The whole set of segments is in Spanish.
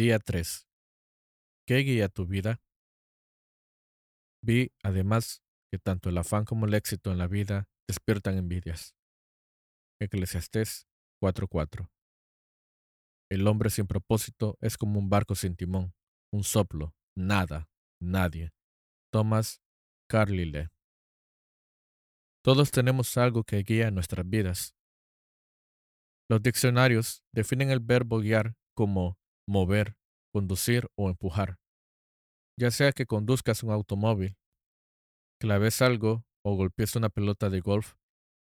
Día 3. ¿Qué guía tu vida? Vi, además, que tanto el afán como el éxito en la vida despiertan envidias. Eclesiastés 4:4. El hombre sin propósito es como un barco sin timón, un soplo, nada, nadie. Thomas Carlyle. Todos tenemos algo que guía nuestras vidas. Los diccionarios definen el verbo guiar como mover, conducir o empujar. Ya sea que conduzcas un automóvil, claves algo o golpees una pelota de golf,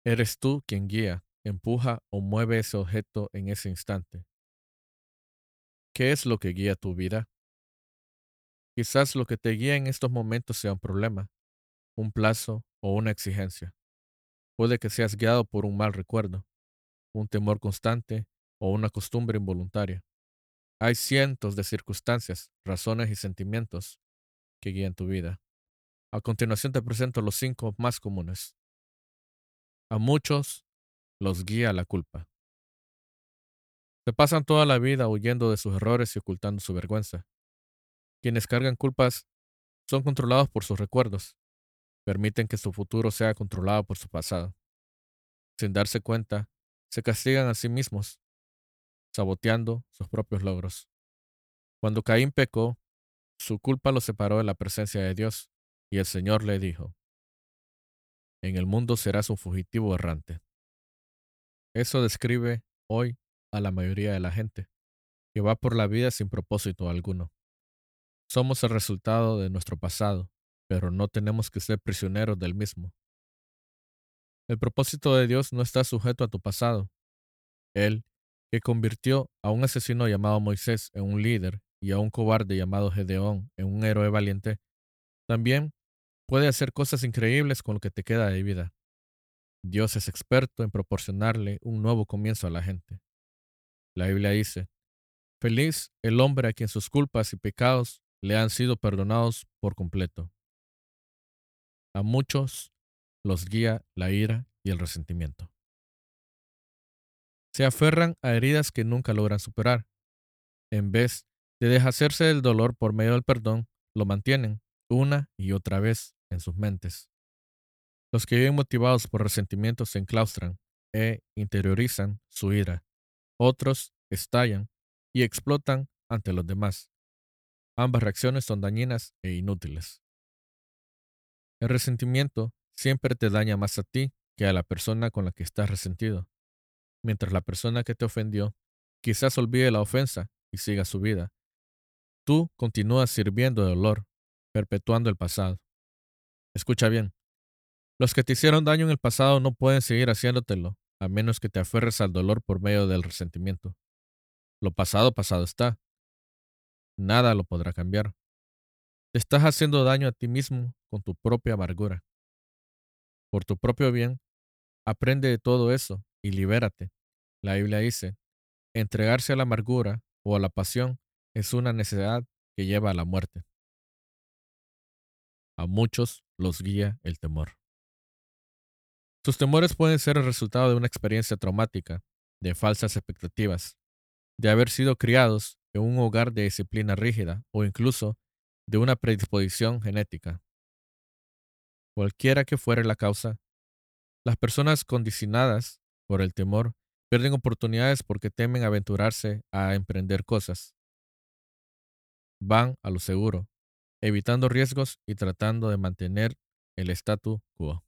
eres tú quien guía, empuja o mueve ese objeto en ese instante. ¿Qué es lo que guía tu vida? Quizás lo que te guía en estos momentos sea un problema, un plazo o una exigencia. Puede que seas guiado por un mal recuerdo, un temor constante o una costumbre involuntaria. Hay cientos de circunstancias, razones y sentimientos que guían tu vida. A continuación te presento los cinco más comunes. A muchos los guía la culpa. Se pasan toda la vida huyendo de sus errores y ocultando su vergüenza. Quienes cargan culpas son controlados por sus recuerdos. Permiten que su futuro sea controlado por su pasado. Sin darse cuenta, se castigan a sí mismos saboteando sus propios logros. Cuando Caín pecó, su culpa lo separó de la presencia de Dios, y el Señor le dijo, En el mundo serás un fugitivo errante. Eso describe hoy a la mayoría de la gente, que va por la vida sin propósito alguno. Somos el resultado de nuestro pasado, pero no tenemos que ser prisioneros del mismo. El propósito de Dios no está sujeto a tu pasado. Él que convirtió a un asesino llamado Moisés en un líder y a un cobarde llamado Gedeón en un héroe valiente, también puede hacer cosas increíbles con lo que te queda de vida. Dios es experto en proporcionarle un nuevo comienzo a la gente. La Biblia dice, Feliz el hombre a quien sus culpas y pecados le han sido perdonados por completo. A muchos los guía la ira y el resentimiento. Se aferran a heridas que nunca logran superar. En vez de deshacerse del dolor por medio del perdón, lo mantienen una y otra vez en sus mentes. Los que viven motivados por resentimientos se enclaustran e interiorizan su ira. Otros estallan y explotan ante los demás. Ambas reacciones son dañinas e inútiles. El resentimiento siempre te daña más a ti que a la persona con la que estás resentido mientras la persona que te ofendió quizás olvide la ofensa y siga su vida. Tú continúas sirviendo de dolor, perpetuando el pasado. Escucha bien. Los que te hicieron daño en el pasado no pueden seguir haciéndotelo, a menos que te aferres al dolor por medio del resentimiento. Lo pasado pasado está. Nada lo podrá cambiar. Te estás haciendo daño a ti mismo con tu propia amargura. Por tu propio bien, aprende de todo eso y libérate. La Biblia dice, entregarse a la amargura o a la pasión es una necesidad que lleva a la muerte. A muchos los guía el temor. Sus temores pueden ser el resultado de una experiencia traumática, de falsas expectativas, de haber sido criados en un hogar de disciplina rígida o incluso de una predisposición genética. Cualquiera que fuere la causa, las personas condicionadas por el temor, pierden oportunidades porque temen aventurarse a emprender cosas. Van a lo seguro, evitando riesgos y tratando de mantener el statu quo.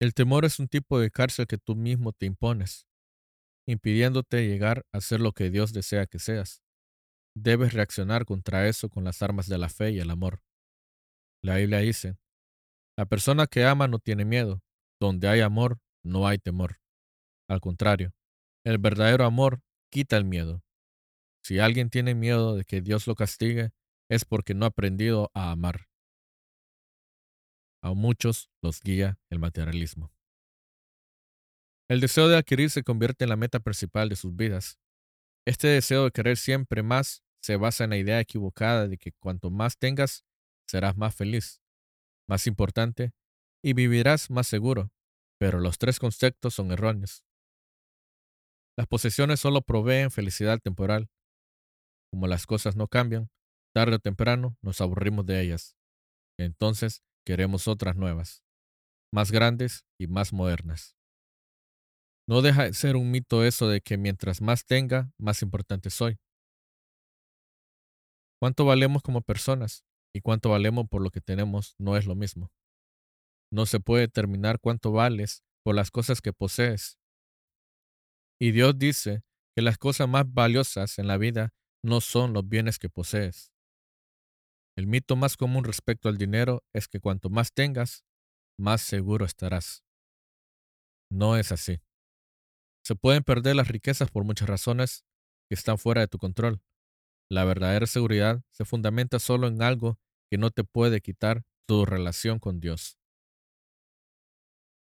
El temor es un tipo de cárcel que tú mismo te impones, impidiéndote llegar a ser lo que Dios desea que seas. Debes reaccionar contra eso con las armas de la fe y el amor. La Biblia dice, la persona que ama no tiene miedo. Donde hay amor, no hay temor. Al contrario, el verdadero amor quita el miedo. Si alguien tiene miedo de que Dios lo castigue, es porque no ha aprendido a amar. A muchos los guía el materialismo. El deseo de adquirir se convierte en la meta principal de sus vidas. Este deseo de querer siempre más se basa en la idea equivocada de que cuanto más tengas, serás más feliz, más importante y vivirás más seguro pero los tres conceptos son erróneos. Las posesiones solo proveen felicidad temporal, como las cosas no cambian, tarde o temprano nos aburrimos de ellas. Entonces queremos otras nuevas, más grandes y más modernas. No deja de ser un mito eso de que mientras más tenga, más importante soy. Cuánto valemos como personas y cuánto valemos por lo que tenemos no es lo mismo. No se puede determinar cuánto vales por las cosas que posees. Y Dios dice que las cosas más valiosas en la vida no son los bienes que posees. El mito más común respecto al dinero es que cuanto más tengas, más seguro estarás. No es así. Se pueden perder las riquezas por muchas razones que están fuera de tu control. La verdadera seguridad se fundamenta solo en algo que no te puede quitar tu relación con Dios.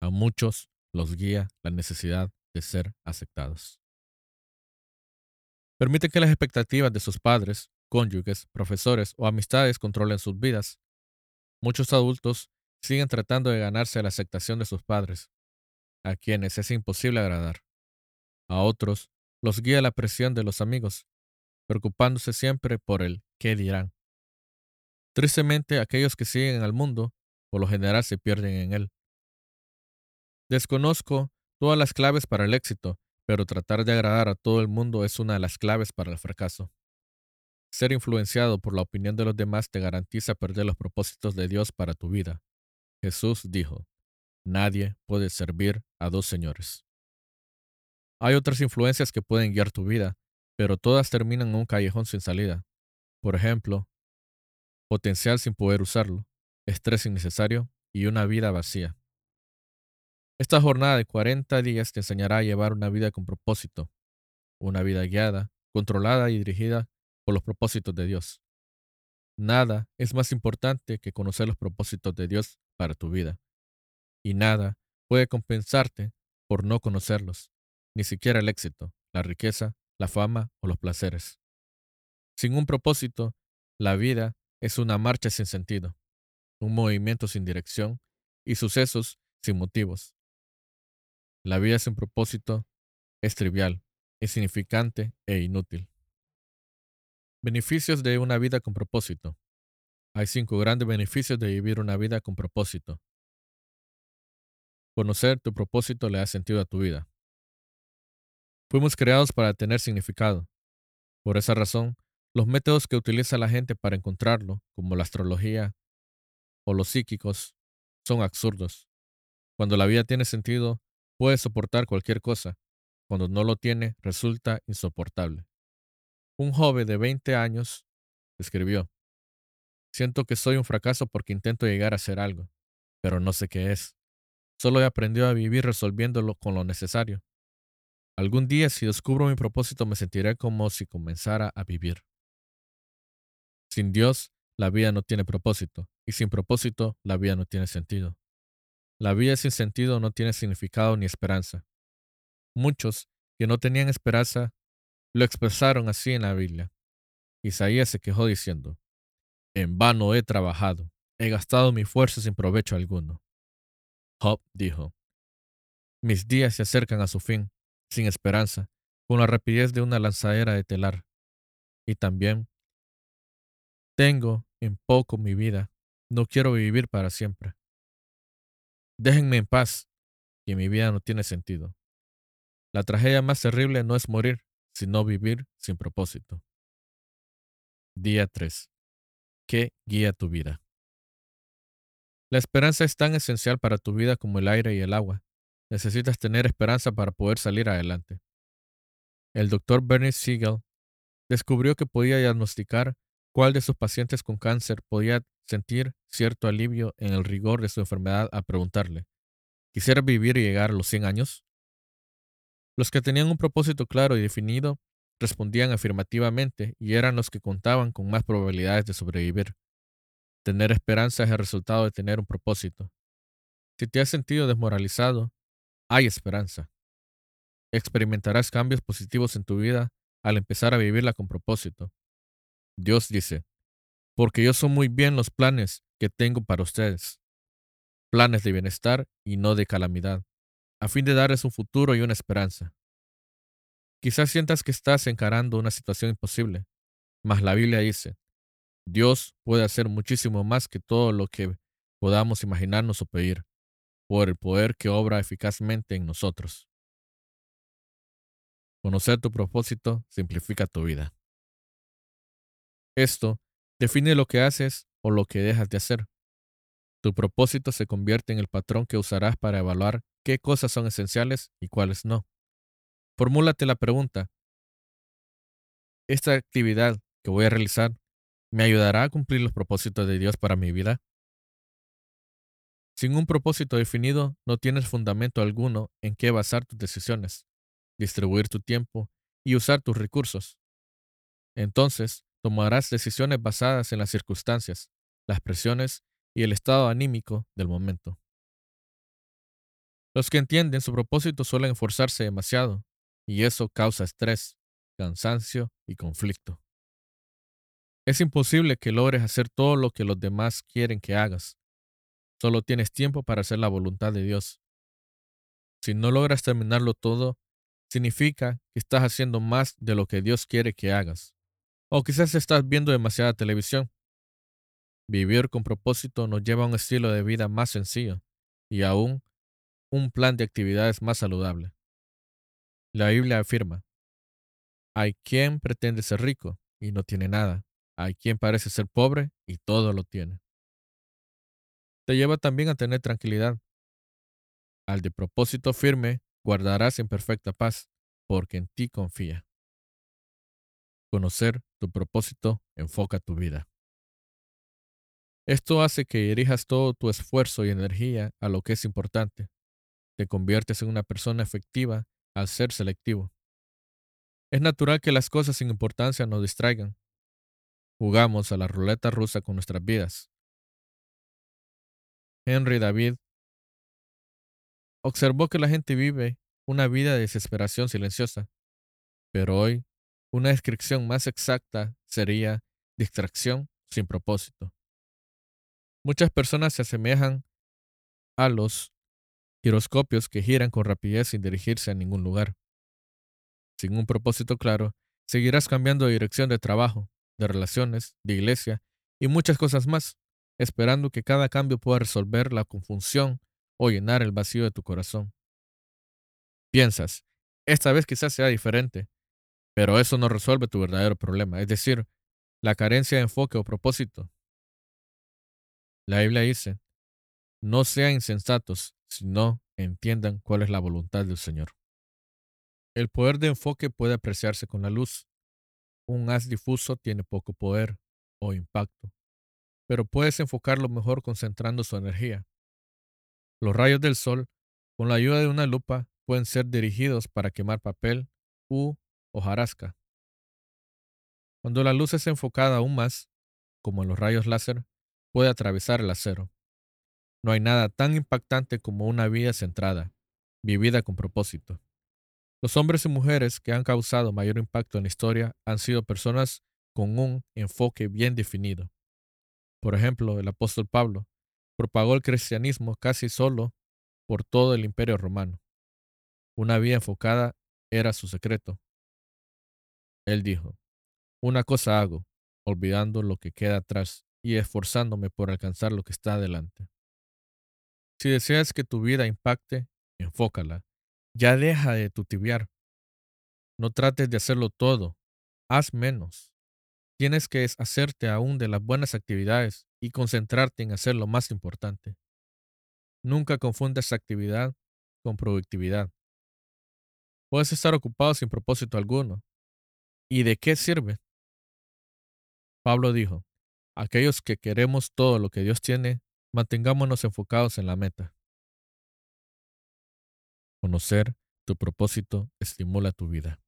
A muchos los guía la necesidad de ser aceptados. Permite que las expectativas de sus padres, cónyuges, profesores o amistades controlen sus vidas. Muchos adultos siguen tratando de ganarse la aceptación de sus padres, a quienes es imposible agradar. A otros los guía la presión de los amigos, preocupándose siempre por el qué dirán. Tristemente, aquellos que siguen al mundo, por lo general se pierden en él. Desconozco todas las claves para el éxito, pero tratar de agradar a todo el mundo es una de las claves para el fracaso. Ser influenciado por la opinión de los demás te garantiza perder los propósitos de Dios para tu vida. Jesús dijo, nadie puede servir a dos señores. Hay otras influencias que pueden guiar tu vida, pero todas terminan en un callejón sin salida. Por ejemplo, potencial sin poder usarlo, estrés innecesario y una vida vacía. Esta jornada de 40 días te enseñará a llevar una vida con propósito, una vida guiada, controlada y dirigida por los propósitos de Dios. Nada es más importante que conocer los propósitos de Dios para tu vida. Y nada puede compensarte por no conocerlos, ni siquiera el éxito, la riqueza, la fama o los placeres. Sin un propósito, la vida es una marcha sin sentido, un movimiento sin dirección y sucesos sin motivos. La vida sin propósito es trivial, insignificante e inútil. Beneficios de una vida con propósito. Hay cinco grandes beneficios de vivir una vida con propósito. Conocer tu propósito le da sentido a tu vida. Fuimos creados para tener significado. Por esa razón, los métodos que utiliza la gente para encontrarlo, como la astrología o los psíquicos, son absurdos. Cuando la vida tiene sentido, Puede soportar cualquier cosa. Cuando no lo tiene, resulta insoportable. Un joven de 20 años escribió, Siento que soy un fracaso porque intento llegar a hacer algo, pero no sé qué es. Solo he aprendido a vivir resolviéndolo con lo necesario. Algún día, si descubro mi propósito, me sentiré como si comenzara a vivir. Sin Dios, la vida no tiene propósito, y sin propósito, la vida no tiene sentido. La vida sin sentido no tiene significado ni esperanza. Muchos que no tenían esperanza lo expresaron así en la Biblia. Isaías se quejó diciendo, En vano he trabajado, he gastado mi fuerza sin provecho alguno. Job dijo, Mis días se acercan a su fin, sin esperanza, con la rapidez de una lanzadera de telar. Y también, tengo en poco mi vida, no quiero vivir para siempre. Déjenme en paz, que mi vida no tiene sentido. La tragedia más terrible no es morir, sino vivir sin propósito. Día 3. ¿Qué guía tu vida? La esperanza es tan esencial para tu vida como el aire y el agua. Necesitas tener esperanza para poder salir adelante. El doctor Bernie Siegel descubrió que podía diagnosticar cuál de sus pacientes con cáncer podía sentir cierto alivio en el rigor de su enfermedad a preguntarle, ¿quisiera vivir y llegar a los 100 años? Los que tenían un propósito claro y definido respondían afirmativamente y eran los que contaban con más probabilidades de sobrevivir. Tener esperanza es el resultado de tener un propósito. Si te has sentido desmoralizado, hay esperanza. Experimentarás cambios positivos en tu vida al empezar a vivirla con propósito. Dios dice, porque yo sé muy bien los planes que tengo para ustedes, planes de bienestar y no de calamidad, a fin de darles un futuro y una esperanza. Quizás sientas que estás encarando una situación imposible, Mas la Biblia dice, Dios puede hacer muchísimo más que todo lo que podamos imaginarnos o pedir, por el poder que obra eficazmente en nosotros. Conocer tu propósito simplifica tu vida. Esto define lo que haces o lo que dejas de hacer. Tu propósito se convierte en el patrón que usarás para evaluar qué cosas son esenciales y cuáles no. Formúlate la pregunta, ¿esta actividad que voy a realizar me ayudará a cumplir los propósitos de Dios para mi vida? Sin un propósito definido, no tienes fundamento alguno en qué basar tus decisiones, distribuir tu tiempo y usar tus recursos. Entonces, tomarás decisiones basadas en las circunstancias, las presiones y el estado anímico del momento. Los que entienden su propósito suelen esforzarse demasiado y eso causa estrés, cansancio y conflicto. Es imposible que logres hacer todo lo que los demás quieren que hagas. Solo tienes tiempo para hacer la voluntad de Dios. Si no logras terminarlo todo, significa que estás haciendo más de lo que Dios quiere que hagas. O quizás estás viendo demasiada televisión. Vivir con propósito nos lleva a un estilo de vida más sencillo y aún un plan de actividades más saludable. La Biblia afirma, hay quien pretende ser rico y no tiene nada. Hay quien parece ser pobre y todo lo tiene. Te lleva también a tener tranquilidad. Al de propósito firme, guardarás en perfecta paz, porque en ti confía. Conocer tu propósito enfoca tu vida. Esto hace que dirijas todo tu esfuerzo y energía a lo que es importante. Te conviertes en una persona efectiva al ser selectivo. Es natural que las cosas sin importancia nos distraigan. Jugamos a la ruleta rusa con nuestras vidas. Henry David observó que la gente vive una vida de desesperación silenciosa, pero hoy una descripción más exacta sería distracción sin propósito. Muchas personas se asemejan a los giroscopios que giran con rapidez sin dirigirse a ningún lugar. Sin un propósito claro, seguirás cambiando de dirección de trabajo, de relaciones, de iglesia y muchas cosas más, esperando que cada cambio pueda resolver la confusión o llenar el vacío de tu corazón. Piensas, esta vez quizás sea diferente, pero eso no resuelve tu verdadero problema, es decir, la carencia de enfoque o propósito. La Biblia dice, no sean insensatos, sino entiendan cuál es la voluntad del Señor. El poder de enfoque puede apreciarse con la luz. Un haz difuso tiene poco poder o impacto, pero puedes enfocarlo mejor concentrando su energía. Los rayos del sol, con la ayuda de una lupa, pueden ser dirigidos para quemar papel u hojarasca. Cuando la luz es enfocada aún más, como en los rayos láser, puede atravesar el acero. No hay nada tan impactante como una vida centrada, vivida con propósito. Los hombres y mujeres que han causado mayor impacto en la historia han sido personas con un enfoque bien definido. Por ejemplo, el apóstol Pablo propagó el cristianismo casi solo por todo el imperio romano. Una vida enfocada era su secreto. Él dijo, una cosa hago, olvidando lo que queda atrás y esforzándome por alcanzar lo que está adelante. Si deseas que tu vida impacte, enfócala. Ya deja de tutibiar. No trates de hacerlo todo. Haz menos. Tienes que hacerte aún de las buenas actividades y concentrarte en hacer lo más importante. Nunca confundas actividad con productividad. Puedes estar ocupado sin propósito alguno. ¿Y de qué sirve? Pablo dijo, aquellos que queremos todo lo que Dios tiene, Mantengámonos enfocados en la meta. Conocer tu propósito estimula tu vida.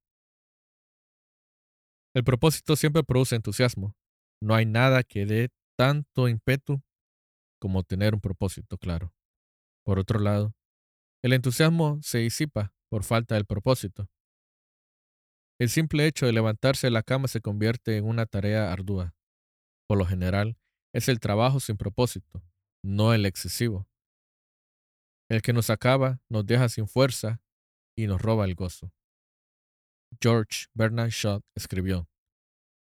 El propósito siempre produce entusiasmo. No hay nada que dé tanto ímpetu como tener un propósito claro. Por otro lado, el entusiasmo se disipa por falta del propósito. El simple hecho de levantarse de la cama se convierte en una tarea ardua. Por lo general, es el trabajo sin propósito, no el excesivo. El que nos acaba nos deja sin fuerza y nos roba el gozo. George Bernard Shaw escribió,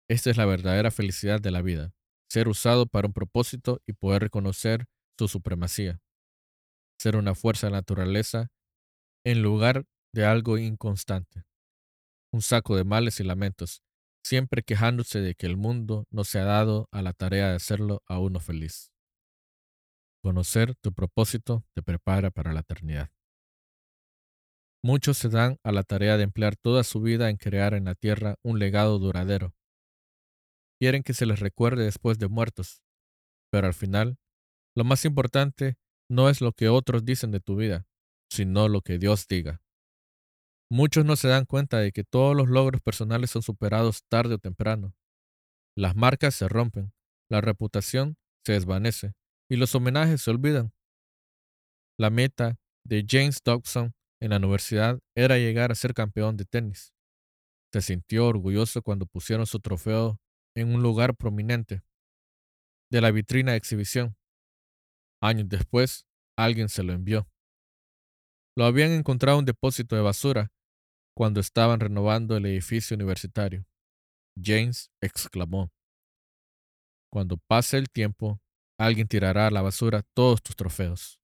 Esta es la verdadera felicidad de la vida, ser usado para un propósito y poder reconocer su supremacía, ser una fuerza de naturaleza en lugar de algo inconstante, un saco de males y lamentos, siempre quejándose de que el mundo no se ha dado a la tarea de hacerlo a uno feliz. Conocer tu propósito te prepara para la eternidad. Muchos se dan a la tarea de emplear toda su vida en crear en la tierra un legado duradero. Quieren que se les recuerde después de muertos, pero al final, lo más importante no es lo que otros dicen de tu vida, sino lo que Dios diga. Muchos no se dan cuenta de que todos los logros personales son superados tarde o temprano. Las marcas se rompen, la reputación se desvanece y los homenajes se olvidan. La meta de James Dobson en la universidad era llegar a ser campeón de tenis. Se sintió orgulloso cuando pusieron su trofeo en un lugar prominente de la vitrina de exhibición. Años después, alguien se lo envió. Lo habían encontrado en un depósito de basura cuando estaban renovando el edificio universitario. James exclamó, Cuando pase el tiempo, alguien tirará a la basura todos tus trofeos.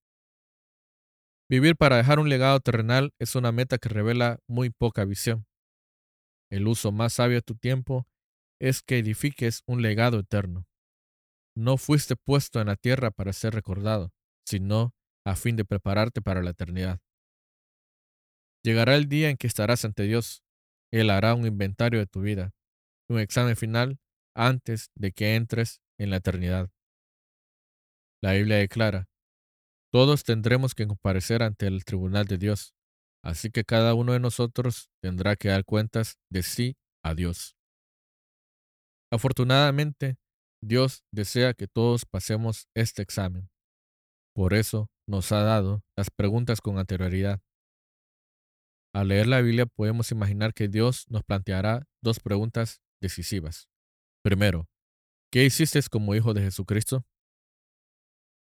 Vivir para dejar un legado terrenal es una meta que revela muy poca visión. El uso más sabio de tu tiempo es que edifiques un legado eterno. No fuiste puesto en la tierra para ser recordado, sino a fin de prepararte para la eternidad. Llegará el día en que estarás ante Dios. Él hará un inventario de tu vida, un examen final antes de que entres en la eternidad. La Biblia declara, todos tendremos que comparecer ante el tribunal de Dios, así que cada uno de nosotros tendrá que dar cuentas de sí a Dios. Afortunadamente, Dios desea que todos pasemos este examen. Por eso nos ha dado las preguntas con anterioridad. Al leer la Biblia podemos imaginar que Dios nos planteará dos preguntas decisivas. Primero, ¿qué hiciste como hijo de Jesucristo?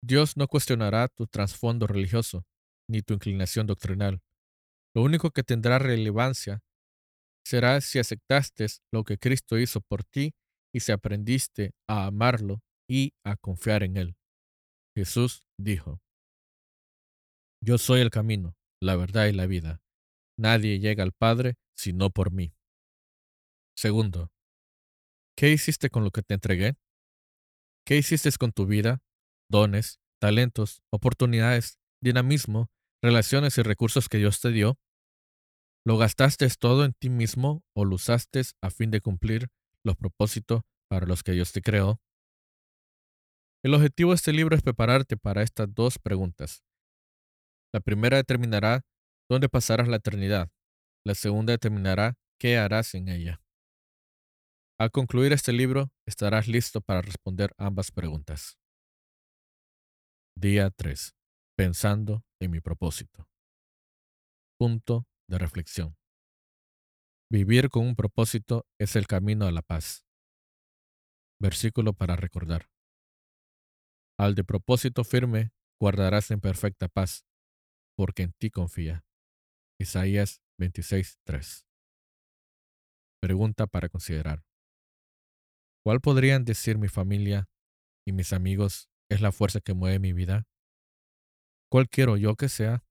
Dios no cuestionará tu trasfondo religioso ni tu inclinación doctrinal. Lo único que tendrá relevancia será si aceptaste lo que Cristo hizo por ti y si aprendiste a amarlo y a confiar en Él. Jesús dijo, Yo soy el camino, la verdad y la vida. Nadie llega al Padre sino por mí. Segundo, ¿qué hiciste con lo que te entregué? ¿Qué hiciste con tu vida, dones, talentos, oportunidades, dinamismo, relaciones y recursos que Dios te dio? ¿Lo gastaste todo en ti mismo o lo usaste a fin de cumplir los propósitos para los que Dios te creó? El objetivo de este libro es prepararte para estas dos preguntas. La primera determinará dónde pasarás la eternidad. La segunda determinará qué harás en ella. Al concluir este libro, estarás listo para responder ambas preguntas. Día 3. Pensando en mi propósito. Punto de reflexión. Vivir con un propósito es el camino a la paz. Versículo para recordar. Al de propósito firme guardarás en perfecta paz, porque en ti confía. Isaías 26:3. Pregunta para considerar. ¿Cuál podrían decir mi familia y mis amigos es la fuerza que mueve mi vida? ¿Cuál quiero yo que sea?